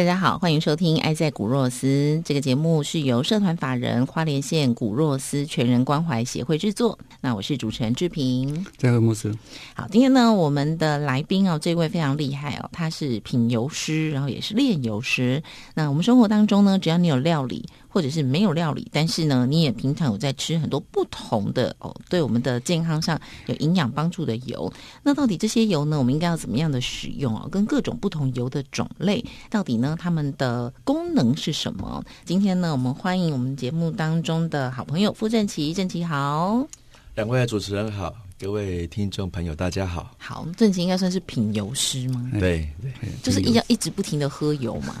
大家好，欢迎收听《爱在古若斯》这个节目，是由社团法人花莲县古若斯全人关怀协会制作。那我是主持人志平，在和牧师。好，今天呢，我们的来宾哦，这位非常厉害哦，他是品油师，然后也是炼油师。那我们生活当中呢，只要你有料理。或者是没有料理，但是呢，你也平常有在吃很多不同的哦，对我们的健康上有营养帮助的油。那到底这些油呢，我们应该要怎么样的使用哦？跟各种不同油的种类，到底呢，它们的功能是什么？今天呢，我们欢迎我们节目当中的好朋友傅正奇，正奇好，两位主持人好，各位听众朋友大家好。好，正奇应该算是品油师吗？对对，就是一要一直不停的喝油嘛。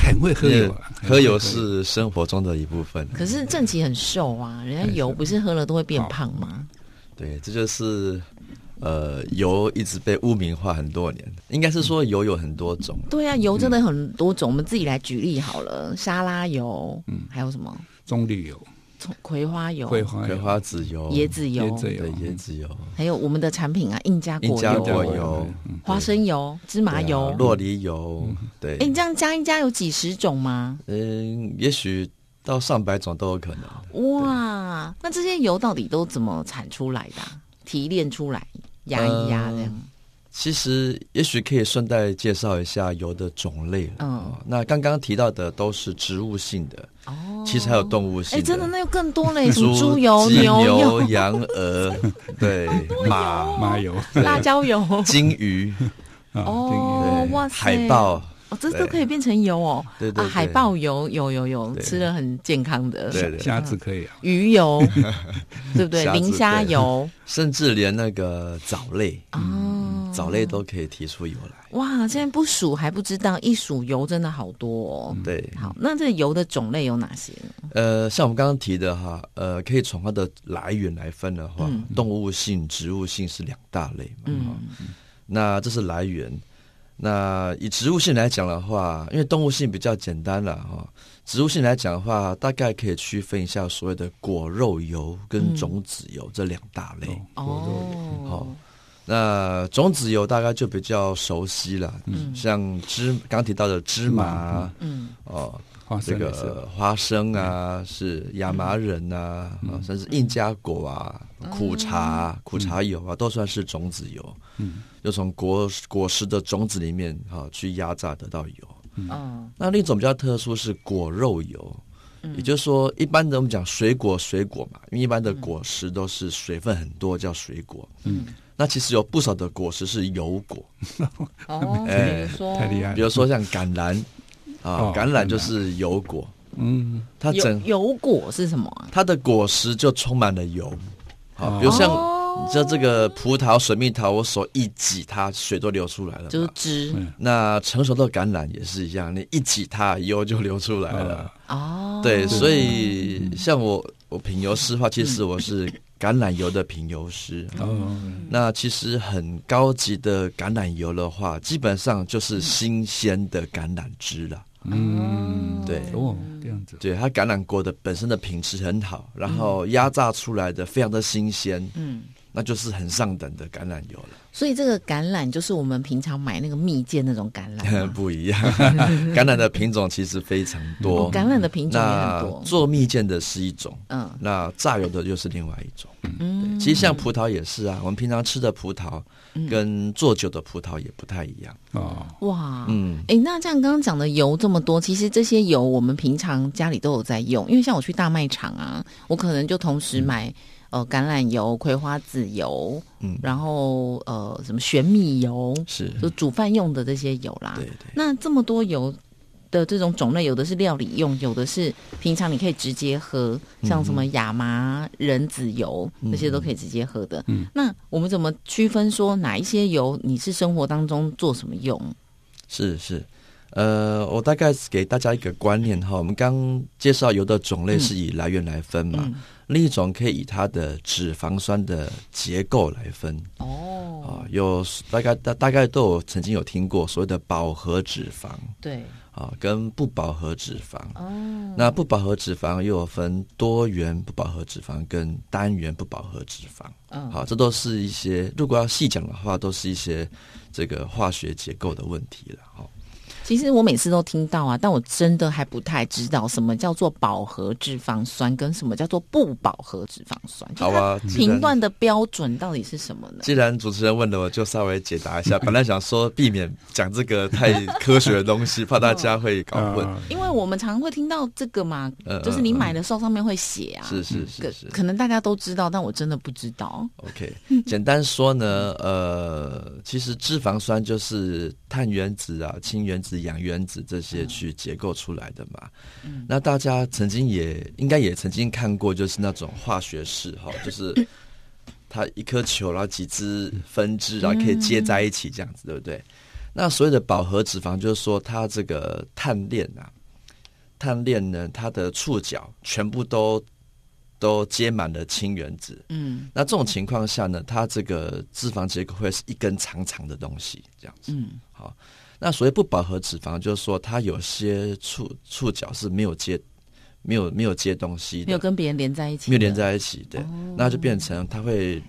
很会喝油，喝油是生活中的一部分。可是正奇很瘦啊，人家油不是喝了都会变胖吗？对，这就是呃，油一直被污名化很多年。应该是说油有很多种。对啊，油真的很多种。我们自己来举例好了，沙拉油，嗯，还有什么？棕榈油。葵花油、葵花、葵花籽油、椰子油、椰子油、椰子油，还有我们的产品啊，印加果油、花生油、芝麻油、洛梨油。对，哎，你这样加一加有几十种吗？嗯，也许到上百种都有可能。哇，那这些油到底都怎么产出来的？提炼出来，压一压这样。其实，也许可以顺带介绍一下油的种类了。嗯，那刚刚提到的都是植物性的。哦，其实还有动物性。哎，真的，那有更多嘞，猪猪油、牛油、羊鹅，对，马。马油、辣椒油、金鱼。哦，哇塞，海豹。哦，这都可以变成油哦！对对，海豹油有有有，吃了很健康的。对虾子可以啊，鱼油对不对？磷虾油，甚至连那个藻类。哦，藻类都可以提出油来。哇，现在不数还不知道，一数油真的好多哦。对，好，那这油的种类有哪些呢？呃，像我们刚刚提的哈，呃，可以从它的来源来分的话，动物性、植物性是两大类嘛。嗯，那这是来源。那以植物性来讲的话，因为动物性比较简单了哈。植物性来讲的话，大概可以区分一下所谓的果肉油跟种子油这两大类。哦，好，那种子油大概就比较熟悉了，嗯，像芝刚提到的芝麻，嗯，哦。这个花生啊，是亚麻仁啊，甚至印加果啊，苦茶、苦茶油啊，都算是种子油。嗯，就从果果实的种子里面哈去压榨得到油。嗯，那另一种比较特殊是果肉油，也就是说，一般的我们讲水果水果嘛，因为一般的果实都是水分很多，叫水果。嗯，那其实有不少的果实是油果。哦，哎，太厉害，比如说像橄榄。啊，橄榄就是油果，嗯，它整油果是什么啊？它的果实就充满了油，好，比如像你知道这个葡萄、水蜜桃，我手一挤，它水都流出来了，就是汁。那成熟的橄榄也是一样，你一挤它，油就流出来了。哦，对，所以像我我品油师的话，其实我是。橄榄油的品油师，那其实很高级的橄榄油的话，基本上就是新鲜的橄榄汁了。嗯，对，哦，这样子，对，它橄榄果的本身的品质很好，然后压榨出来的非常的新鲜。嗯。那就是很上等的橄榄油了。所以这个橄榄就是我们平常买那个蜜饯那种橄榄，不一样。橄榄的品种其实非常多，橄榄的品种也很多。做蜜饯的是一种，嗯，那榨油的又是另外一种。嗯，其实像葡萄也是啊，我们平常吃的葡萄跟做酒的葡萄也不太一样。哦，哇，嗯，哎，那这样刚刚讲的油这么多，其实这些油我们平常家里都有在用，因为像我去大卖场啊，我可能就同时买。呃橄榄油、葵花籽油，嗯，然后呃什么玄米油，是，就煮饭用的这些油啦。对对。那这么多油的这种种类，有的是料理用，有的是平常你可以直接喝，像什么亚麻仁籽油，嗯这些都可以直接喝的。嗯那我们怎么区分说哪一些油你是生活当中做什么用？是是，呃，我大概给大家一个观念哈，我们刚介绍油的种类是以来源来分嘛，嗯。另一种可以以它的脂肪酸的结构来分。哦，啊，有大概大大概都有曾经有听过所谓的饱和脂肪。对，啊，跟不饱和脂肪。哦，那不饱和脂肪又有分多元不饱和脂肪跟单元不饱和脂肪。嗯，好，这都是一些如果要细讲的话，都是一些这个化学结构的问题了。哈，其实我每次都听到啊，但我真的还不太知道什么叫做饱和脂肪酸，跟什么叫做不饱和脂肪酸。好啊，既然评断的标准到底是什么呢？既然主持人问了，我就稍微解答一下。本来想说避免讲这个太科学的东西，怕大家会搞混。啊 因为我们常会听到这个嘛，呃就是你买的时候上面会写啊，是是可是是可能大家都知道，但我真的不知道。，OK。简单说呢，呃，其实脂肪酸就是碳原子啊、氢原子、氧原子这些去结构出来的嘛。那大家曾经也应该也曾经看过，就是那种化学式哈，就是它一颗球，然后几支分支，然后可以接在一起这样子，对不对？那所谓的饱和脂肪，就是说它这个碳链啊，碳链呢，它的触角全部都都接满了氢原子。嗯那这种情况下呢，它这个脂肪结构会是一根长长的东西，这样子。嗯好，那所谓不饱和脂肪，就是说它有些触触角是没有接、没有没有接东西的，没有跟别人连在一起，没有连。在一起的，那就变成它会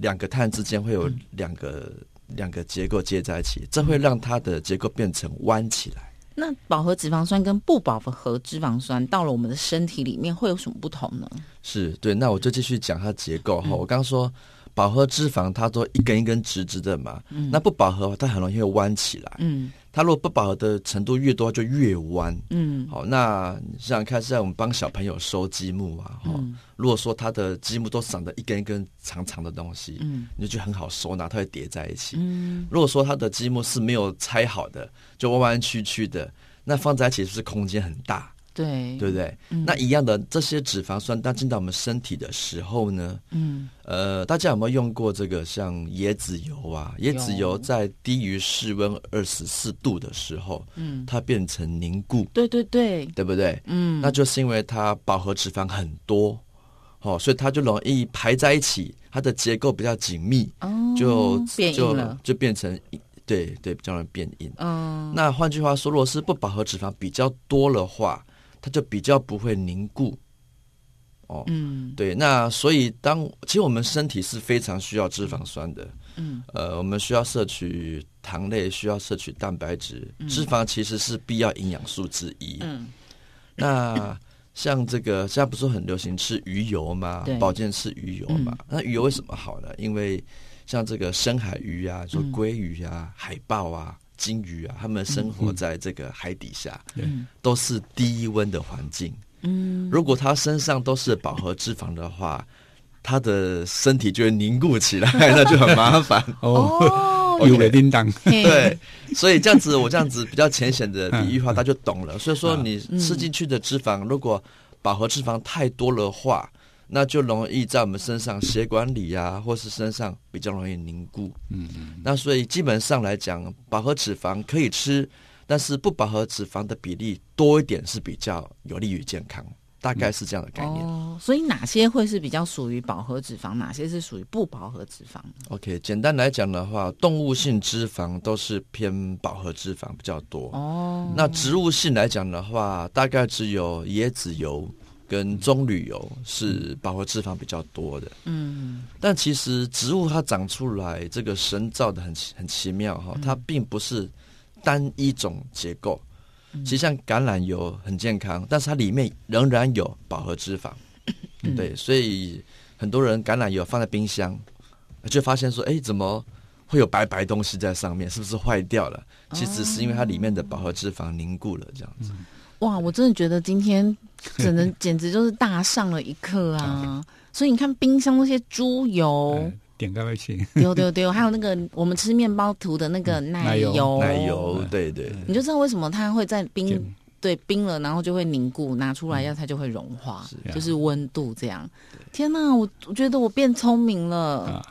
两个碳之间会有两个、两个结构接在一起，这会让它的结构变成弯起来。那饱和脂肪酸跟不饱和脂肪酸到了我们的身体里面会有什么不同呢？是对，那我就继续讲它结构哈。我刚刚说饱和脂肪它都一根一根直直的嘛，那不饱和它很容易会弯起来。嗯。它如果不饱和的程度越多，就越弯。嗯。好，那你想想看，现在我们帮小朋友收积木啊，哈、嗯如果说它的积木都长得一根一根长长的东西，嗯。你就很好收纳，它会叠在一起。嗯。如果说它的积木是没有拆好的，就弯弯曲曲的，那放在一起是不是空间很大，对对不对？嗯那一样的，这些脂肪酸当进到我们身体的时候呢，嗯呃，大家有没有用过这个像椰子油啊？椰子油在低于室温二十四度的时候，嗯，它变成凝固，对对对，对不对？嗯那就是因为它饱和脂肪很多，哦，所以它就容易排在一起，它的结构比较紧密，哦就就变就变成对对比较容易变硬。嗯那换句话说，如果是不饱和脂肪比较多的话，它就比较不会凝固。哦，嗯对，那所以当其实我们身体是非常需要脂肪酸的，嗯呃，我们需要摄取糖类，需要摄取蛋白质，脂肪其实是必要营养素之一。嗯那像这个现在不是很流行吃鱼油吗？保健吃鱼油嘛。那鱼油为什么好呢？因为像这个深海鱼啊，说嗯鲑鱼啊、海豹啊、金鱼啊，它们生活在这个海底下，嗯都是低温的环境。嗯。如果它身上都是饱和脂肪的话，它的身体就会凝固起来，那就很麻烦。哦，哦，有个叮当，嘿。对，所以这样子，我这样子比较浅显的比喻化，他就懂了。所以说，嗯你吃进去的脂肪，如果饱和脂肪太多的话，那就容易在我们身上血管里啊，或是身上比较容易凝固。嗯嗯，那所以基本上来讲，饱和脂肪可以吃，但是不饱和脂肪的比例多一点是比较有利于健康，大概是这样的概念。哦，所以哪些会是比较属于饱和脂肪，哪些是属于不饱和脂肪？OK，简单来讲的话，动物性脂肪都是偏饱和脂肪比较多。哦，那植物性来讲的话，大概只有椰子油跟棕榈油是饱和脂肪比较多的。嗯但其实植物它长出来，这个神造的很奇很奇妙哈，它并不是单一种结构。其实像橄榄油很健康，但是它里面仍然有饱和脂肪。嗯对，所以很多人橄榄油放在冰箱，就发现说，哎，怎么会有白白东西在上面？是不是坏掉了？其实是因为它里面的饱和脂肪凝固了，这样子。哇，我真的觉得今天 只能简直就是大上了一课啊！所以你看冰箱那些猪油，点开会去，丢丢丢，还有那个我们吃面包涂的那个奶油，奶油，对对，你就知道为什么它会在冰。对，冰了，然后就会凝固，拿出来要它就会融化，就是温度这样。天哪，我我觉得我变聪明了，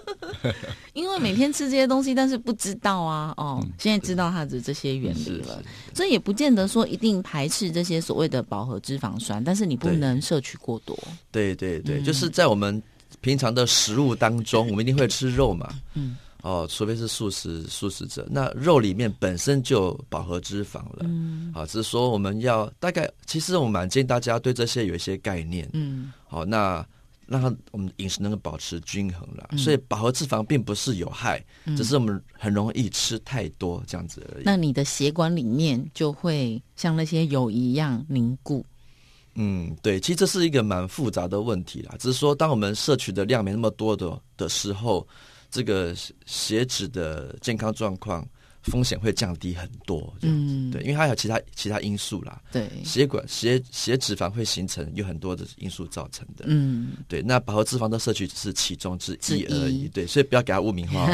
因为每天吃这些东西，但是不知道啊，哦，现在知道它的这些原理了，所以也不见得说一定排斥这些所谓的饱和脂肪酸，但是你不能摄取过多。对对对，就是在我们平常的食物当中，我们一定会吃肉嘛，嗯。哦，除非是素食素食者，那肉里面本身就饱和脂肪了。嗯，好，只是说我们要大概，其实我们蛮建议大家对这些有一些概念。嗯，好，那让他我们饮食能够保持均衡了。所以饱和脂肪并不是有害，只是我们很容易吃太多这样子而已。那你的血管里面就会像那些油一样凝固。嗯，对，其实这是一个蛮复杂的问题啦。只是说，当我们摄取的量没那么多的的时候。这个血脂的健康状况风险会降低很多，嗯，对，因为它有其他其他因素啦，对，血管血血脂肪会形成有很多的因素造成的，嗯，对，那饱和脂肪的摄取只是其中之一而已，对，所以不要给它污名化。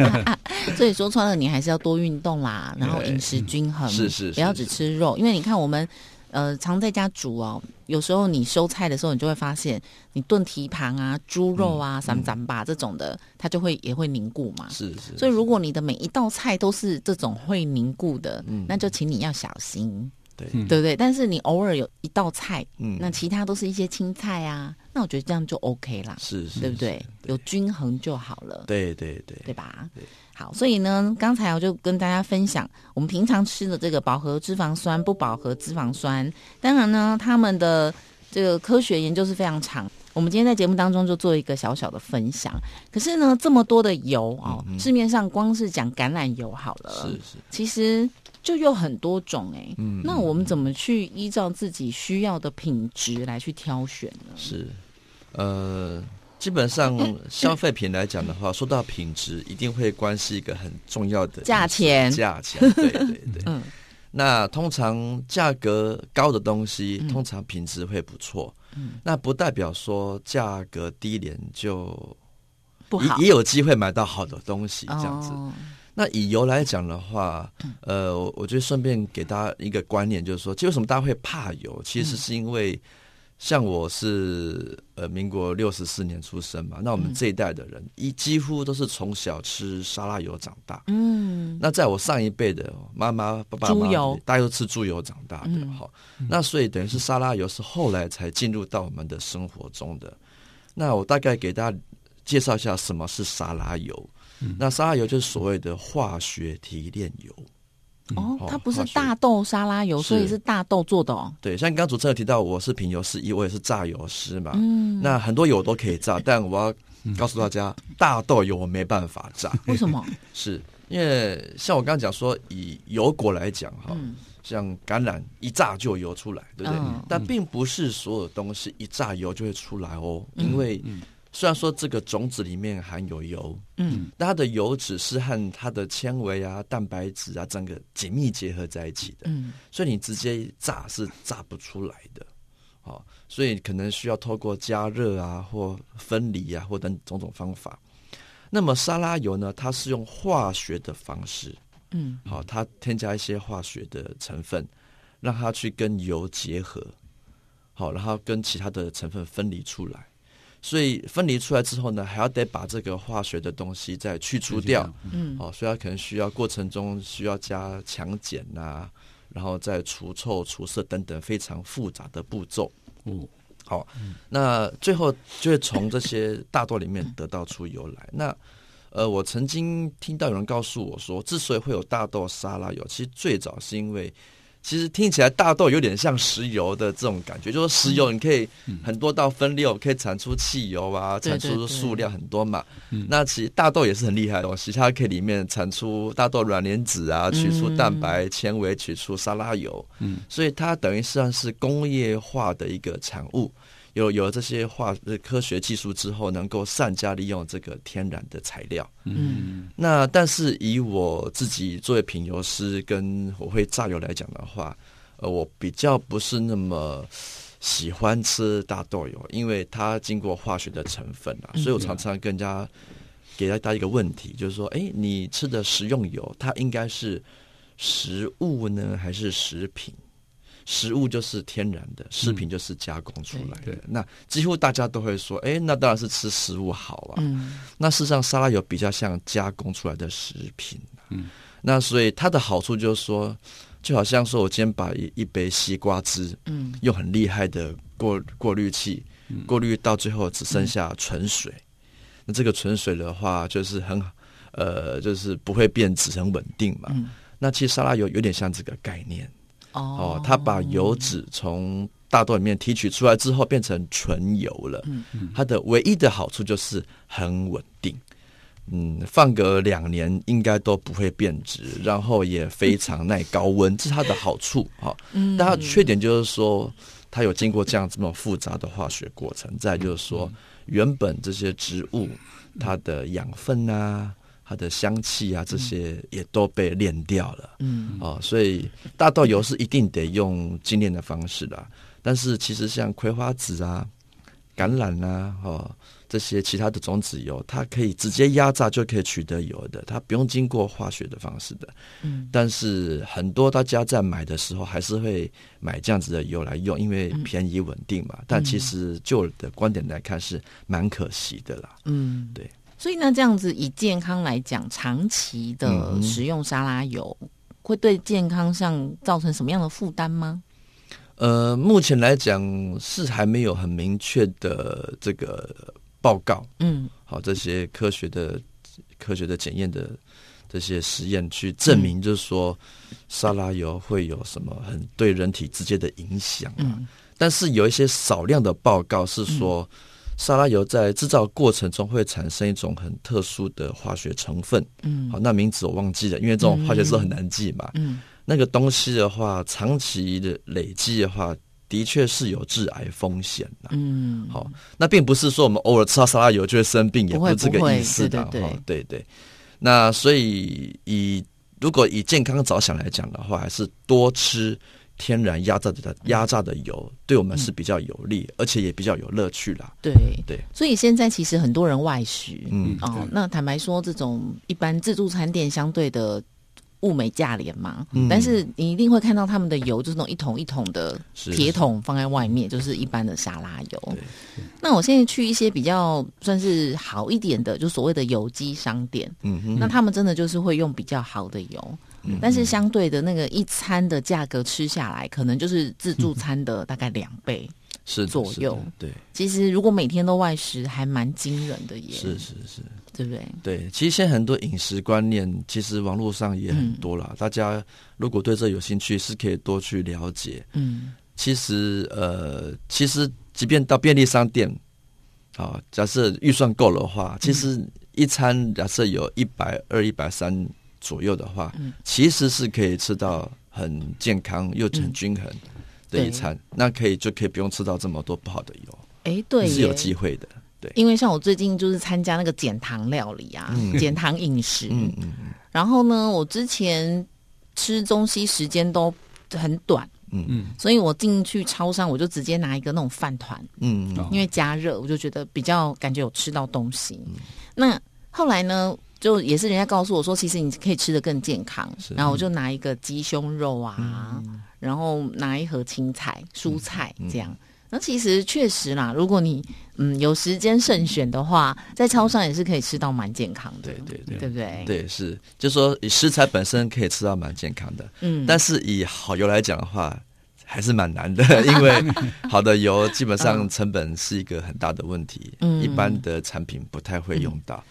所以说穿了，你还是要多运动啦，然后 饮食均衡，是是，不要只吃肉，因为你看我们。呃，常在家煮哦，有时候你收菜的时候，你就会发现，你炖蹄膀啊、猪肉啊、三斩吧这种的，它就会也会凝固嘛。是是。所以如果你的每一道菜都是这种会凝固的，那就请你要小心。对对不对？但是你偶尔有一道菜，嗯，那其他都是一些青菜啊，那我觉得这样就 OK 啦。是是，对不对？有均衡就好了。对对对，对吧？对。好，所以呢，刚才我就跟大家分享，我们平常吃的这个饱和脂肪酸、不饱和脂肪酸，当然呢，他们的这个科学研究是非常长。我们今天在节目当中就做一个小小的分享。可是呢，这么多的油哦，市面上光是讲橄榄油好了，是是，其实就有很多种哎。嗯，那我们怎么去依照自己需要的品质来去挑选呢？是，呃。基本上消费品来讲的话，说到品质，一定会关系一个很重要的价钱。价钱，对对对。嗯，那通常价格高的东西，通常品质会不错。嗯，那不代表说价格低廉就不好，也有机会买到好的东西这样子。那以油来讲的话，呃，我觉得顺便给大家一个观念，就是说，为什么大家会怕油？其实是因为。像我是呃民国六十四年出生嘛，那我们这一代的人一几乎都是从小吃沙拉油长大。嗯，那在我上一辈的妈妈爸爸妈妈，大家都吃猪油长大的。好，那所以等于是沙拉油是后来才进入到我们的生活中的。那我大概给大家介绍一下什么是沙拉油。那沙拉油就是所谓的化学提炼油。哦，它不是大豆沙拉油，所以是大豆做的哦。对，像刚主持人提到，我是品油师一，我也是榨油师嘛。嗯，那很多油都可以榨，但我要告诉大家，大豆油我没办法榨。为什么？是因为像我刚刚讲说，以油果来讲哈，像橄榄一榨就油出来，对不对？但并不是所有东西一榨油就会出来哦，因为。虽然说这个种子里面含有油，嗯，但它的油脂是和它的纤维啊、蛋白质啊整个紧密结合在一起的，嗯，所以你直接炸是炸不出来的，好，所以可能需要透过加热啊或分离啊或等种种方法。那么沙拉油呢，它是用化学的方式，嗯，好，它添加一些化学的成分，让它去跟油结合，好，然后跟其他的成分分离出来。所以分离出来之后呢，还要得把这个化学的东西再去除掉，嗯，哦，所以它可能需要过程中需要加强碱呐，然后再除臭、除色等等非常复杂的步骤。嗯，好，那最后就会从这些大豆里面得到出油来。那呃，我曾经听到有人告诉我说，之所以会有大豆沙拉油，其实最早是因为。其实听起来大豆有点像石油的这种感觉，就是石油你可以很多道分六可以产出汽油啊，产出数量很多嘛。那其实大豆也是很厉害的东西，它可以里面产出大豆软磷脂啊，取出蛋白纤维，取出沙拉油。嗯，所以它等于算是工业化的一个产物。有有了这些化科学技术之后，能够善加利用这个天然的材料。嗯，那但是以我自己作为品油师，跟我会榨油来讲的话，呃，我比较不是那么喜欢吃大豆油，因为它经过化学的成分啊，所以我常常跟人家给大家一个问题，就是说，哎，你吃的食用油，它应该是食物呢，还是食品？食物就是天然的，食品就是加工出来的。那几乎大家都会说，哎，那当然是吃食物好啊。那事实上，沙拉油比较像加工出来的食品。嗯，那所以它的好处就是说，就好像说我今天把一一杯西瓜汁，嗯，用很厉害的过过滤器过滤到最后只剩下纯水。那这个纯水的话，就是很呃，就是不会变质，很稳定嘛。那其实沙拉油有点像这个概念。哦，它把油脂从大豆里面提取出来之后，变成纯油了。它的唯一的好处就是很稳定。嗯，放个两年应该都不会变质，然后也非常耐高温，这是它的好处。哈，嗯，但它缺点就是说，它有经过这样这么复杂的化学过程。再就是说，原本这些植物它的养分啊。它的香气啊，这些也都被炼掉了。嗯，哦，所以大豆油是一定得用精炼的方式的。但是其实像葵花籽啊、橄榄啊、哦这些其他的种子油，它可以直接压榨就可以取得油的，它不用经过化学的方式的。嗯，但是很多大家在买的时候还是会买这样子的油来用，因为便宜稳定嘛。但其实就的观点来看，是蛮可惜的啦。嗯，对。所以呢，这样子以健康来讲，长期的食用沙拉油会对健康上造成什么样的负担吗？呃，目前来讲是还没有很明确的这个报告。嗯，好，这些科学的、科学的检验的这些实验去证明，就是说沙拉油会有什么很对人体直接的影响。嗯，但是有一些少量的报告是说。沙拉油在制造过程中会产生一种很特殊的化学成分，嗯，好，那名字我忘记了，因为这种化学式很难记嘛，嗯，那个东西的话，长期的累积的话，的确是有致癌风险的，嗯，好，那并不是说我们偶尔吃到沙拉油就会生病，也不是这个意思的，哈，对对，那所以以如果以健康着想来讲的话，还是多吃。天然压榨的压榨的油，对我们是比较有利，而且也比较有乐趣啦。对。对，所以现在其实很多人外食，嗯。哦，那坦白说，这种一般自助餐店相对的。物美价廉嘛，但是你一定会看到他们的油，就是那种一桶一桶的铁桶放在外面，就是一般的沙拉油。那我现在去一些比较算是好一点的，就所谓的有机商店，嗯，那他们真的就是会用比较好的油，但是相对的那个一餐的价格吃下来，可能就是自助餐的大概两倍是左右。对，其实如果每天都外食，还蛮惊人的耶。是是是。对不对？对，其实现在很多饮食观念，其实网络上也很多了。大家如果对这有兴趣，是可以多去了解。嗯，其实呃，其实即便到便利商店，啊，假设预算够的话，其实一餐假设有一百二、一百三左右的话，其实是可以吃到很健康又很均衡的一餐。那可以就可以不用吃到这么多不好的油。哎，对，是有机会的。对因为像我最近就是参加那个减糖料理啊，减糖饮食。嗯嗯嗯。然后呢，我之前吃东西时间都很短。嗯嗯。所以我进去超商，我就直接拿一个那种饭团。嗯嗯。因为加热，我就觉得比较感觉有吃到东西。那后来呢，就也是人家告诉我说，其实你可以吃的更健康。然后我就拿一个鸡胸肉啊，然后拿一盒青菜、蔬菜这样。那其实确实啦，如果你嗯有时间慎选的话，在超商也是可以吃到蛮健康的，对对对，对不对？对，是，就说以食材本身可以吃到蛮健康的，嗯，但是以好油来讲的话。还是蛮难的，因为好的油基本上成本是一个很大的问题，一般的产品不太会用到。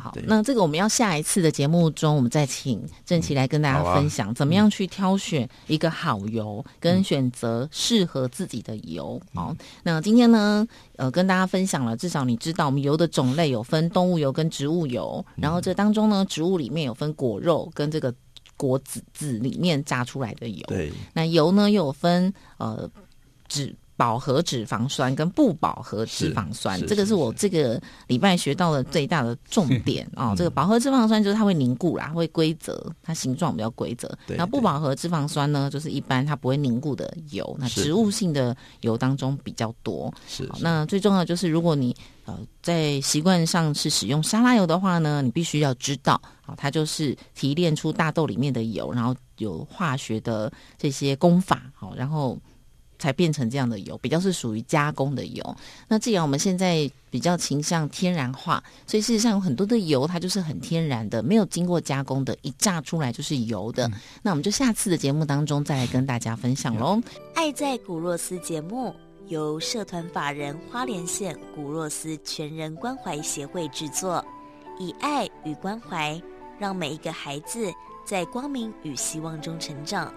好，那这个我们要下一次的节目中，我们再请郑琪来跟大家分享，怎么样去挑选一个好油，跟选择适合自己的油。好，那今天呢，呃，跟大家分享了，至少你知道我们油的种类有分动物油跟植物油，然后这当中呢，植物里面有分果肉跟这个。果籽籽里面榨出来的油，对，那油呢又有分呃脂饱和脂肪酸跟不饱和脂肪酸，这个是我这个礼拜学到的最大的重 点哦。这个饱和脂肪酸就是它会凝固啦，会规则，它形状比较规则。对然后不饱和脂肪酸呢，就是一般它不会凝固的油，那植物性的油当中比较多。是好，那最重要就是，如果你呃在习惯上是使用沙拉油的话呢，你必须要知道，好，它就是提炼出大豆里面的油，然后有化学的这些功法，好，然后才变成这样的油，比较是属于加工的油。那既然我们现在比较倾向天然化，所以事实上有很多的油它就是很天然的，没有经过加工的，一榨出来就是油的。那我们就下次的节目当中再来跟大家分享喽。爱在古若斯节目由社团法人花莲县古若斯全人关怀协会制作，以爱与关怀，让每一个孩子在光明与希望中成长。